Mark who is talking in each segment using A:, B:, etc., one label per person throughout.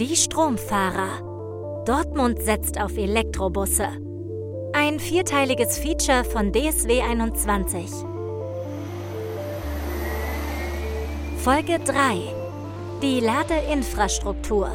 A: Die Stromfahrer. Dortmund setzt auf Elektrobusse. Ein vierteiliges Feature von DSW 21. Folge 3. Die Ladeinfrastruktur.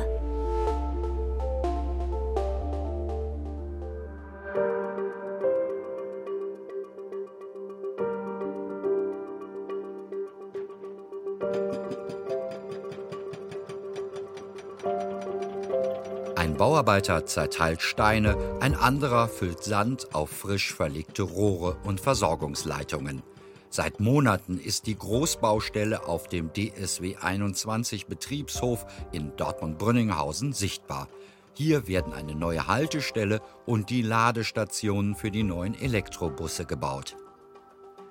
B: Bauarbeiter zerteilt Steine, ein anderer füllt Sand auf frisch verlegte Rohre und Versorgungsleitungen. Seit Monaten ist die Großbaustelle auf dem DSW 21 Betriebshof in Dortmund-Brünninghausen sichtbar. Hier werden eine neue Haltestelle und die Ladestationen für die neuen Elektrobusse gebaut.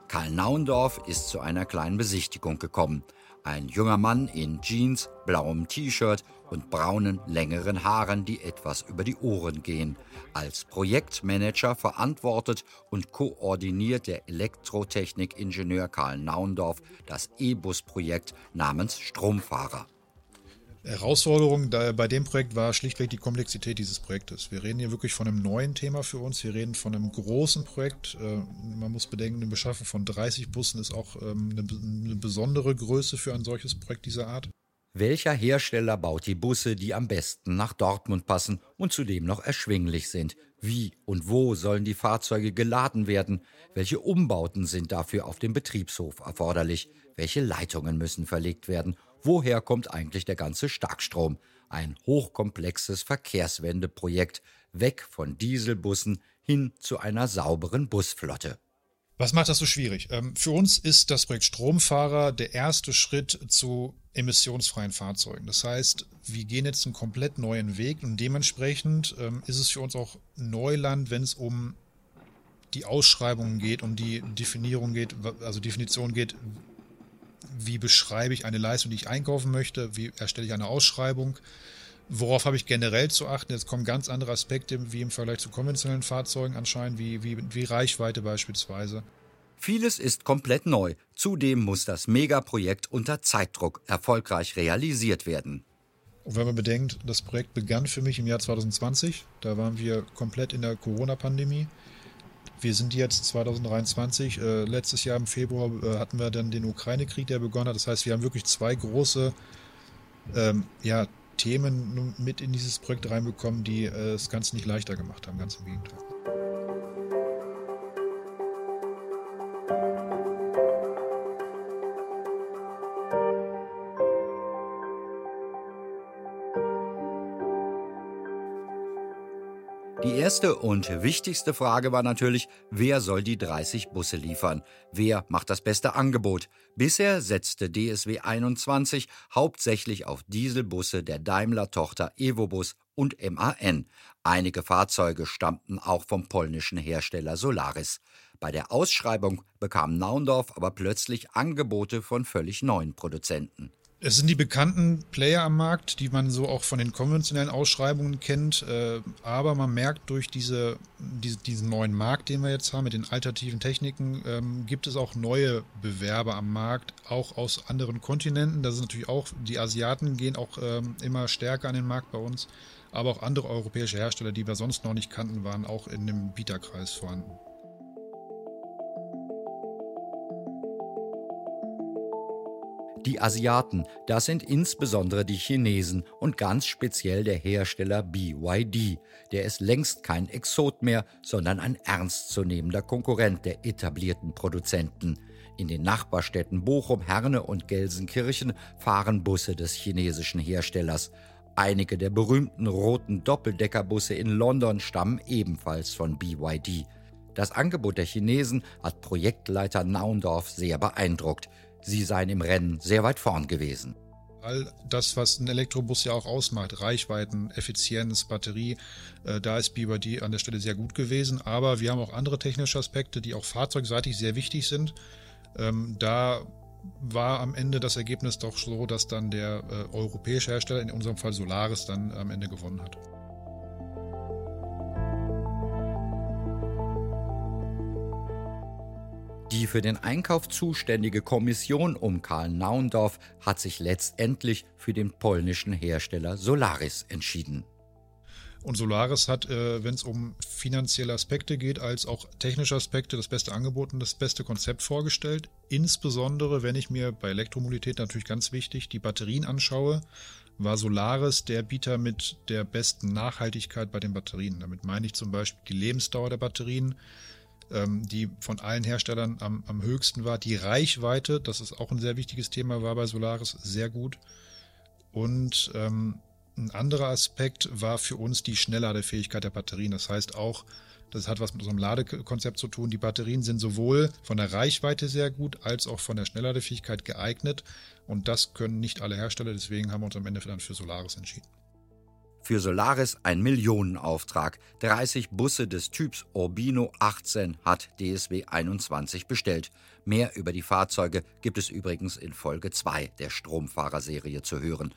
B: Karl Naundorf ist zu einer kleinen Besichtigung gekommen. Ein junger Mann in Jeans, blauem T-Shirt und braunen, längeren Haaren, die etwas über die Ohren gehen. Als Projektmanager verantwortet und koordiniert der Elektrotechnikingenieur Karl Naundorf das E-Bus-Projekt namens Stromfahrer.
C: Herausforderung bei dem Projekt war schlichtweg die Komplexität dieses Projektes. Wir reden hier wirklich von einem neuen Thema für uns. Wir reden von einem großen Projekt. Äh, man muss bedenken, eine Beschaffung von 30 Bussen ist auch ähm, eine besondere Größe für ein solches Projekt dieser Art.
B: Welcher Hersteller baut die Busse, die am besten nach Dortmund passen und zudem noch erschwinglich sind? Wie und wo sollen die Fahrzeuge geladen werden? Welche Umbauten sind dafür auf dem Betriebshof erforderlich? Welche Leitungen müssen verlegt werden? Woher kommt eigentlich der ganze Starkstrom? Ein hochkomplexes Verkehrswendeprojekt, weg von Dieselbussen hin zu einer sauberen Busflotte.
C: Was macht das so schwierig? Ähm, für uns ist das Projekt Stromfahrer der erste Schritt zu emissionsfreien Fahrzeugen. Das heißt, wir gehen jetzt einen komplett neuen Weg und dementsprechend ähm, ist es für uns auch Neuland, wenn es um die Ausschreibungen geht, um die Definierung geht, also Definition geht, wie beschreibe ich eine Leistung, die ich einkaufen möchte, wie erstelle ich eine Ausschreibung, worauf habe ich generell zu achten. Jetzt kommen ganz andere Aspekte wie im Vergleich zu konventionellen Fahrzeugen anscheinend, wie, wie, wie Reichweite beispielsweise.
B: Vieles ist komplett neu. Zudem muss das Megaprojekt unter Zeitdruck erfolgreich realisiert werden.
C: Und wenn man bedenkt, das Projekt begann für mich im Jahr 2020, da waren wir komplett in der Corona-Pandemie. Wir sind jetzt 2023. Äh, letztes Jahr im Februar äh, hatten wir dann den Ukraine-Krieg, der begonnen hat. Das heißt, wir haben wirklich zwei große ähm, ja, Themen mit in dieses Projekt reinbekommen, die äh, das Ganze nicht leichter gemacht haben. Ganz im Gegenteil.
B: Die erste und wichtigste Frage war natürlich, wer soll die 30 Busse liefern? Wer macht das beste Angebot? Bisher setzte DSW 21 hauptsächlich auf Dieselbusse der Daimler-Tochter Evobus und MAN. Einige Fahrzeuge stammten auch vom polnischen Hersteller Solaris. Bei der Ausschreibung bekam Naundorf aber plötzlich Angebote von völlig neuen Produzenten.
C: Es sind die bekannten Player am Markt, die man so auch von den konventionellen Ausschreibungen kennt. Äh, aber man merkt durch diese, diese, diesen neuen Markt, den wir jetzt haben, mit den alternativen Techniken, ähm, gibt es auch neue Bewerber am Markt, auch aus anderen Kontinenten. Da sind natürlich auch, die Asiaten gehen auch ähm, immer stärker an den Markt bei uns. Aber auch andere europäische Hersteller, die wir sonst noch nicht kannten, waren auch in dem Bieterkreis vorhanden.
B: Die Asiaten, das sind insbesondere die Chinesen und ganz speziell der Hersteller BYD. Der ist längst kein Exot mehr, sondern ein ernstzunehmender Konkurrent der etablierten Produzenten. In den Nachbarstädten Bochum, Herne und Gelsenkirchen fahren Busse des chinesischen Herstellers. Einige der berühmten roten Doppeldeckerbusse in London stammen ebenfalls von BYD. Das Angebot der Chinesen hat Projektleiter Naundorf sehr beeindruckt. Sie seien im Rennen sehr weit vorn gewesen.
C: All das, was ein Elektrobus ja auch ausmacht, Reichweiten, Effizienz, Batterie, äh, da ist BYD an der Stelle sehr gut gewesen. Aber wir haben auch andere technische Aspekte, die auch fahrzeugseitig sehr wichtig sind. Ähm, da war am Ende das Ergebnis doch so, dass dann der äh, europäische Hersteller, in unserem Fall Solaris, dann am Ende gewonnen hat.
B: Die für den Einkauf zuständige Kommission um Karl Naundorf hat sich letztendlich für den polnischen Hersteller Solaris entschieden.
C: Und Solaris hat, äh, wenn es um finanzielle Aspekte geht, als auch technische Aspekte, das beste Angebot und das beste Konzept vorgestellt. Insbesondere, wenn ich mir bei Elektromobilität natürlich ganz wichtig die Batterien anschaue, war Solaris der Bieter mit der besten Nachhaltigkeit bei den Batterien. Damit meine ich zum Beispiel die Lebensdauer der Batterien, die von allen Herstellern am, am höchsten war. Die Reichweite, das ist auch ein sehr wichtiges Thema, war bei Solaris sehr gut. Und ähm, ein anderer Aspekt war für uns die Schnellladefähigkeit der Batterien. Das heißt auch, das hat was mit unserem Ladekonzept zu tun. Die Batterien sind sowohl von der Reichweite sehr gut als auch von der Schnellladefähigkeit geeignet. Und das können nicht alle Hersteller. Deswegen haben wir uns am Ende dann für Solaris entschieden.
B: Für Solaris ein Millionenauftrag. 30 Busse des Typs Urbino 18 hat DSW 21 bestellt. Mehr über die Fahrzeuge gibt es übrigens in Folge 2 der Stromfahrerserie zu hören.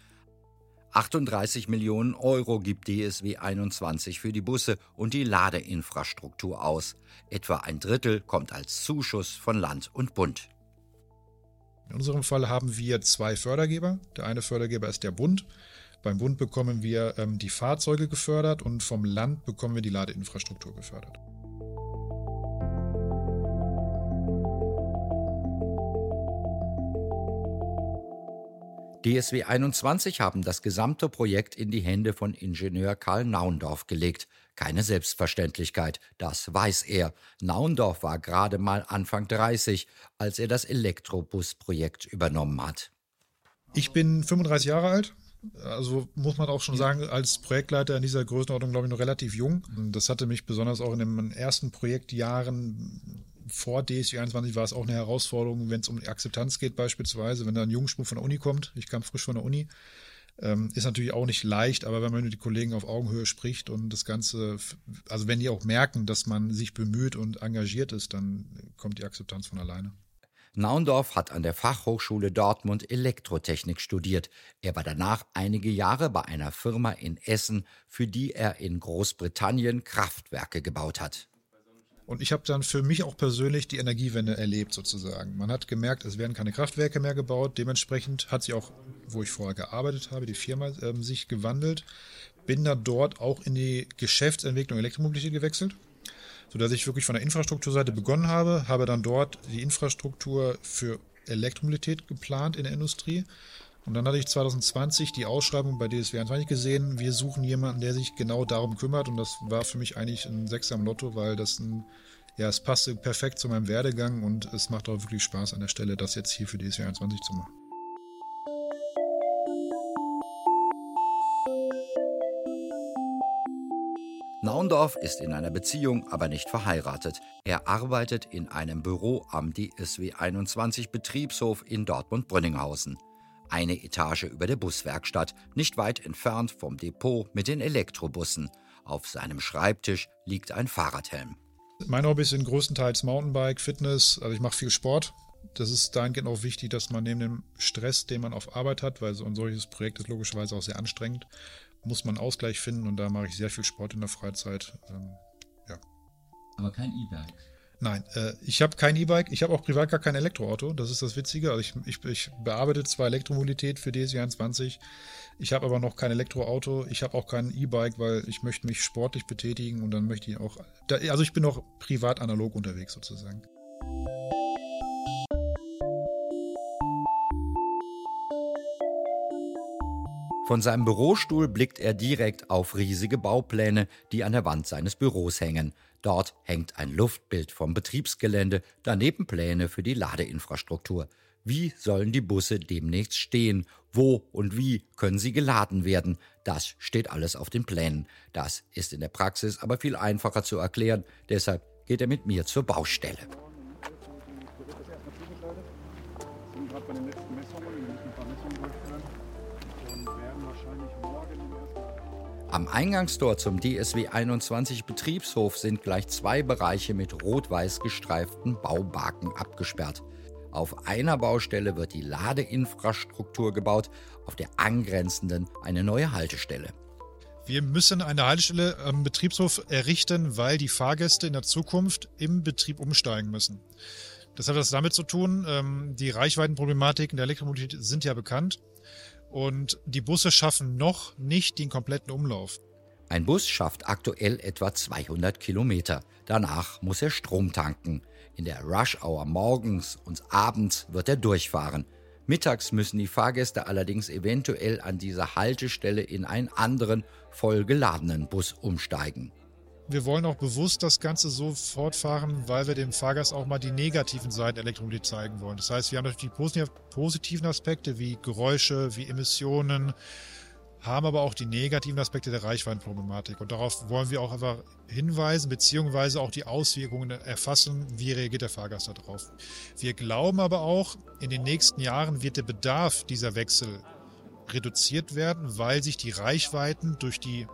B: 38 Millionen Euro gibt DSW 21 für die Busse und die Ladeinfrastruktur aus. Etwa ein Drittel kommt als Zuschuss von Land und Bund.
C: In unserem Fall haben wir zwei Fördergeber. Der eine Fördergeber ist der Bund. Beim Bund bekommen wir ähm, die Fahrzeuge gefördert und vom Land bekommen wir die Ladeinfrastruktur gefördert.
B: DSW 21 haben das gesamte Projekt in die Hände von Ingenieur Karl Naundorf gelegt. Keine Selbstverständlichkeit, das weiß er. Naundorf war gerade mal Anfang 30, als er das Elektrobus-Projekt übernommen hat.
C: Ich bin 35 Jahre alt, also muss man auch schon sagen, als Projektleiter in dieser Größenordnung, glaube ich, noch relativ jung. Das hatte mich besonders auch in den ersten Projektjahren vor DSU 21 war es auch eine Herausforderung, wenn es um die Akzeptanz geht, beispielsweise, wenn da ein Jungspur von der Uni kommt. Ich kam frisch von der Uni. Ähm, ist natürlich auch nicht leicht, aber wenn man mit den Kollegen auf Augenhöhe spricht und das Ganze, also wenn die auch merken, dass man sich bemüht und engagiert ist, dann kommt die Akzeptanz von alleine.
B: Naundorf hat an der Fachhochschule Dortmund Elektrotechnik studiert. Er war danach einige Jahre bei einer Firma in Essen, für die er in Großbritannien Kraftwerke gebaut hat.
C: Und ich habe dann für mich auch persönlich die Energiewende erlebt, sozusagen. Man hat gemerkt, es werden keine Kraftwerke mehr gebaut. Dementsprechend hat sich auch, wo ich vorher gearbeitet habe, die Firma äh, sich gewandelt. Bin dann dort auch in die Geschäftsentwicklung Elektromobilität gewechselt sodass ich wirklich von der Infrastrukturseite begonnen habe, habe dann dort die Infrastruktur für Elektromobilität geplant in der Industrie. Und dann hatte ich 2020 die Ausschreibung bei DSW 21 gesehen. Wir suchen jemanden, der sich genau darum kümmert. Und das war für mich eigentlich ein Sechser am Lotto, weil das ein, ja, es passte perfekt zu meinem Werdegang und es macht auch wirklich Spaß an der Stelle, das jetzt hier für DSW 21 zu machen.
B: Naundorf ist in einer Beziehung, aber nicht verheiratet. Er arbeitet in einem Büro am DSW 21 Betriebshof in Dortmund-Brünninghausen. Eine Etage über der Buswerkstatt, nicht weit entfernt vom Depot mit den Elektrobussen. Auf seinem Schreibtisch liegt ein Fahrradhelm.
C: Meine Hobbys sind größtenteils Mountainbike, Fitness, also ich mache viel Sport. Das ist dahingehend auch wichtig, dass man neben dem Stress, den man auf Arbeit hat, weil so ein solches Projekt ist logischerweise auch sehr anstrengend, muss man Ausgleich finden und da mache ich sehr viel Sport in der Freizeit. Ähm, ja.
B: Aber kein E-Bike.
C: Nein, äh, ich habe kein E-Bike. Ich habe auch privat gar kein Elektroauto. Das ist das Witzige. Also ich, ich, ich bearbeite zwar Elektromobilität für DSI21. Ich habe aber noch kein Elektroauto. Ich habe auch kein E-Bike, weil ich möchte mich sportlich betätigen und dann möchte ich auch. Da, also ich bin noch privat analog unterwegs sozusagen.
B: Von seinem Bürostuhl blickt er direkt auf riesige Baupläne, die an der Wand seines Büros hängen. Dort hängt ein Luftbild vom Betriebsgelände, daneben Pläne für die Ladeinfrastruktur. Wie sollen die Busse demnächst stehen? Wo und wie können sie geladen werden? Das steht alles auf den Plänen. Das ist in der Praxis aber viel einfacher zu erklären. Deshalb geht er mit mir zur Baustelle. Am Eingangstor zum DSW 21 Betriebshof sind gleich zwei Bereiche mit rot-weiß gestreiften Baubarken abgesperrt. Auf einer Baustelle wird die Ladeinfrastruktur gebaut, auf der angrenzenden eine neue Haltestelle.
C: Wir müssen eine Haltestelle am Betriebshof errichten, weil die Fahrgäste in der Zukunft im Betrieb umsteigen müssen. Das hat was damit zu tun, ähm, die Reichweitenproblematiken der Elektromobilität sind ja bekannt und die Busse schaffen noch nicht den kompletten Umlauf.
B: Ein Bus schafft aktuell etwa 200 Kilometer. Danach muss er Strom tanken. In der Rush-Hour morgens und abends wird er durchfahren. Mittags müssen die Fahrgäste allerdings eventuell an dieser Haltestelle in einen anderen, vollgeladenen Bus umsteigen.
C: Wir wollen auch bewusst das Ganze so fortfahren, weil wir dem Fahrgast auch mal die negativen Seiten der Elektromobilität zeigen wollen. Das heißt, wir haben natürlich die positiven Aspekte wie Geräusche, wie Emissionen, haben aber auch die negativen Aspekte der Reichweitenproblematik. Und darauf wollen wir auch einfach hinweisen, beziehungsweise auch die Auswirkungen erfassen, wie reagiert der Fahrgast darauf. Wir glauben aber auch, in den nächsten Jahren wird der Bedarf dieser Wechsel reduziert werden, weil sich die Reichweiten durch die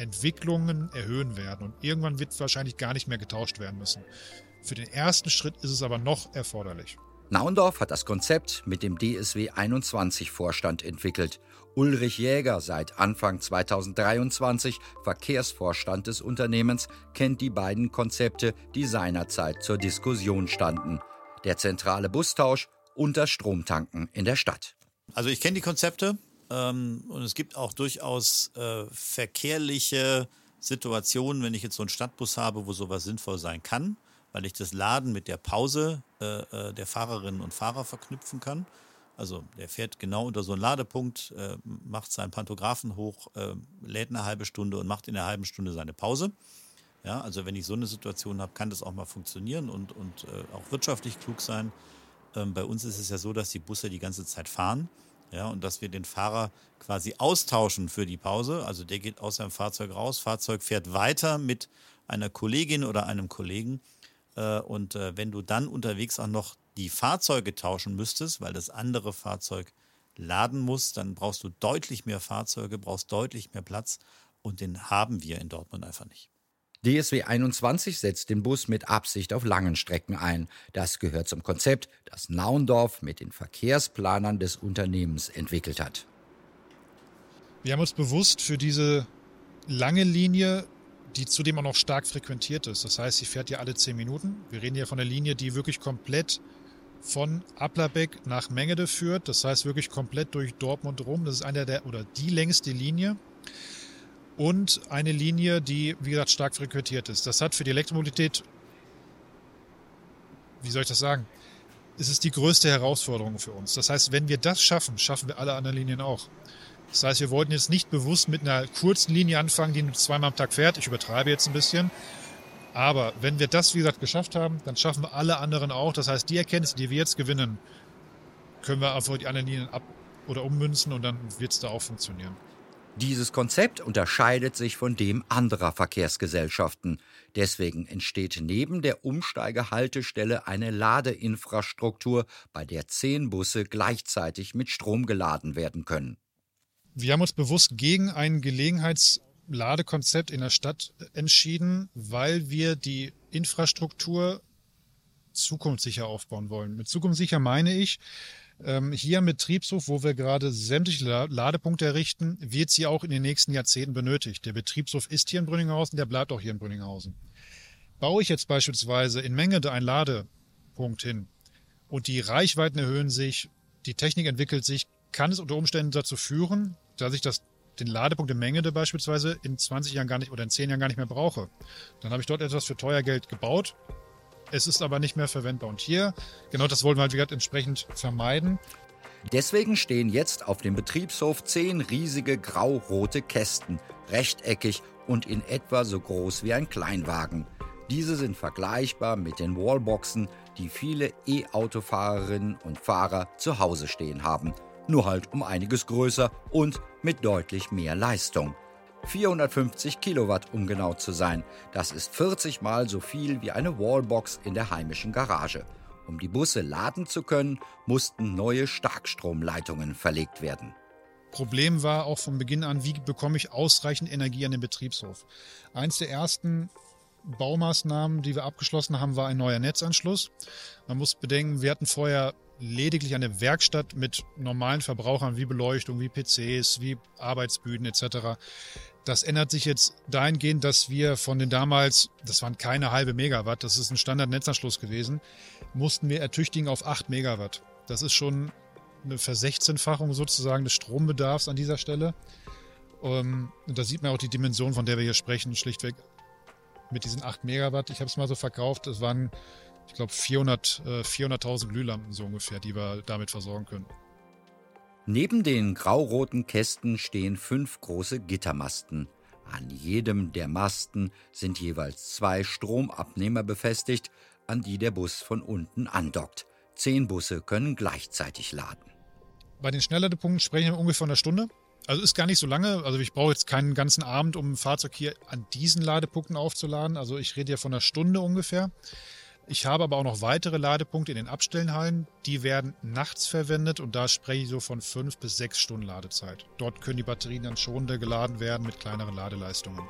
C: Entwicklungen erhöhen werden. Und irgendwann wird wahrscheinlich gar nicht mehr getauscht werden müssen. Für den ersten Schritt ist es aber noch erforderlich.
B: Naundorf hat das Konzept mit dem DSW 21 Vorstand entwickelt. Ulrich Jäger, seit Anfang 2023 Verkehrsvorstand des Unternehmens, kennt die beiden Konzepte, die seinerzeit zur Diskussion standen. Der zentrale Bustausch und das Stromtanken in der Stadt.
D: Also ich kenne die Konzepte ähm, und es gibt auch durchaus äh, verkehrliche Situationen, wenn ich jetzt so einen Stadtbus habe, wo sowas sinnvoll sein kann weil ich das Laden mit der Pause äh, äh, der Fahrerinnen und Fahrer verknüpfen kann. Also der fährt genau unter so einen Ladepunkt, äh, macht seinen Pantographen hoch, äh, lädt eine halbe Stunde und macht in einer halben Stunde seine Pause. Ja, also wenn ich so eine Situation habe, kann das auch mal funktionieren und, und äh, auch wirtschaftlich klug sein. Ähm, bei uns ist es ja so, dass die Busse die ganze Zeit fahren. Ja, und dass wir den Fahrer quasi austauschen für die Pause. Also der geht aus seinem Fahrzeug raus, Fahrzeug fährt weiter mit einer Kollegin oder einem Kollegen äh, und äh, wenn du dann unterwegs auch noch die Fahrzeuge tauschen müsstest, weil das andere Fahrzeug laden muss, dann brauchst du deutlich mehr Fahrzeuge, brauchst deutlich mehr Platz und den haben wir in Dortmund einfach nicht.
B: DSW 21 setzt den Bus mit Absicht auf langen Strecken ein. Das gehört zum Konzept, das Naundorf mit den Verkehrsplanern des Unternehmens entwickelt hat.
C: Wir haben uns bewusst für diese lange Linie die zudem auch noch stark frequentiert ist. Das heißt, sie fährt ja alle zehn Minuten. Wir reden hier von der Linie, die wirklich komplett von Applerbeck nach Mengede führt. Das heißt wirklich komplett durch Dortmund rum. Das ist eine der oder die längste Linie. Und eine Linie, die, wie gesagt, stark frequentiert ist. Das hat für die Elektromobilität, wie soll ich das sagen? Es ist die größte Herausforderung für uns. Das heißt, wenn wir das schaffen, schaffen wir alle anderen Linien auch. Das heißt, wir wollten jetzt nicht bewusst mit einer kurzen Linie anfangen, die zweimal am Tag fährt. Ich übertreibe jetzt ein bisschen. Aber wenn wir das, wie gesagt, geschafft haben, dann schaffen wir alle anderen auch. Das heißt, die Erkenntnisse, die wir jetzt gewinnen, können wir einfach die anderen Linien ab- oder ummünzen und dann wird es da auch funktionieren.
B: Dieses Konzept unterscheidet sich von dem anderer Verkehrsgesellschaften. Deswegen entsteht neben der Umsteigehaltestelle eine Ladeinfrastruktur, bei der zehn Busse gleichzeitig mit Strom geladen werden können.
C: Wir haben uns bewusst gegen ein Gelegenheitsladekonzept in der Stadt entschieden, weil wir die Infrastruktur zukunftssicher aufbauen wollen. Mit zukunftssicher meine ich, ähm, hier im Betriebshof, wo wir gerade sämtliche Ladepunkte errichten, wird sie auch in den nächsten Jahrzehnten benötigt. Der Betriebshof ist hier in Brünninghausen, der bleibt auch hier in Brünninghausen. Baue ich jetzt beispielsweise in Mengede einen Ladepunkt hin und die Reichweiten erhöhen sich, die Technik entwickelt sich, kann es unter Umständen dazu führen, dass ich das, den Ladepunkt in Mengede beispielsweise in 20 Jahren gar nicht oder in 10 Jahren gar nicht mehr brauche. Dann habe ich dort etwas für teuer Geld gebaut. Es ist aber nicht mehr verwendbar. Und hier, genau das wollen wir halt, wie gesagt, entsprechend vermeiden.
B: Deswegen stehen jetzt auf dem Betriebshof zehn riesige grau-rote Kästen, rechteckig und in etwa so groß wie ein Kleinwagen. Diese sind vergleichbar mit den Wallboxen, die viele E-Autofahrerinnen und Fahrer zu Hause stehen haben nur halt um einiges größer und mit deutlich mehr Leistung. 450 Kilowatt, um genau zu sein. Das ist 40 mal so viel wie eine Wallbox in der heimischen Garage. Um die Busse laden zu können, mussten neue Starkstromleitungen verlegt werden.
C: Problem war auch von Beginn an, wie bekomme ich ausreichend Energie an den Betriebshof. Eins der ersten Baumaßnahmen, die wir abgeschlossen haben, war ein neuer Netzanschluss. Man muss bedenken, wir hatten vorher lediglich eine Werkstatt mit normalen Verbrauchern wie Beleuchtung, wie PCs, wie Arbeitsbühnen etc. Das ändert sich jetzt dahingehend, dass wir von den damals, das waren keine halbe Megawatt, das ist ein Standardnetzanschluss gewesen, mussten wir ertüchtigen auf 8 Megawatt. Das ist schon eine Versechzehnfachung sozusagen des Strombedarfs an dieser Stelle. Ähm, und da sieht man auch die Dimension, von der wir hier sprechen, schlichtweg mit diesen 8 Megawatt. Ich habe es mal so verkauft, das waren, ich glaube, 400, äh, 400.000 Glühlampen so ungefähr, die wir damit versorgen können.
B: Neben den grauroten Kästen stehen fünf große Gittermasten. An jedem der Masten sind jeweils zwei Stromabnehmer befestigt, an die der Bus von unten andockt. Zehn Busse können gleichzeitig laden.
C: Bei den Schnellladepunkten sprechen wir ungefähr von einer Stunde. Also ist gar nicht so lange. Also ich brauche jetzt keinen ganzen Abend, um ein Fahrzeug hier an diesen Ladepunkten aufzuladen. Also ich rede ja von einer Stunde ungefähr. Ich habe aber auch noch weitere Ladepunkte in den Abstellenhallen. Die werden nachts verwendet und da spreche ich so von fünf bis sechs Stunden Ladezeit. Dort können die Batterien dann schonender geladen werden mit kleineren Ladeleistungen.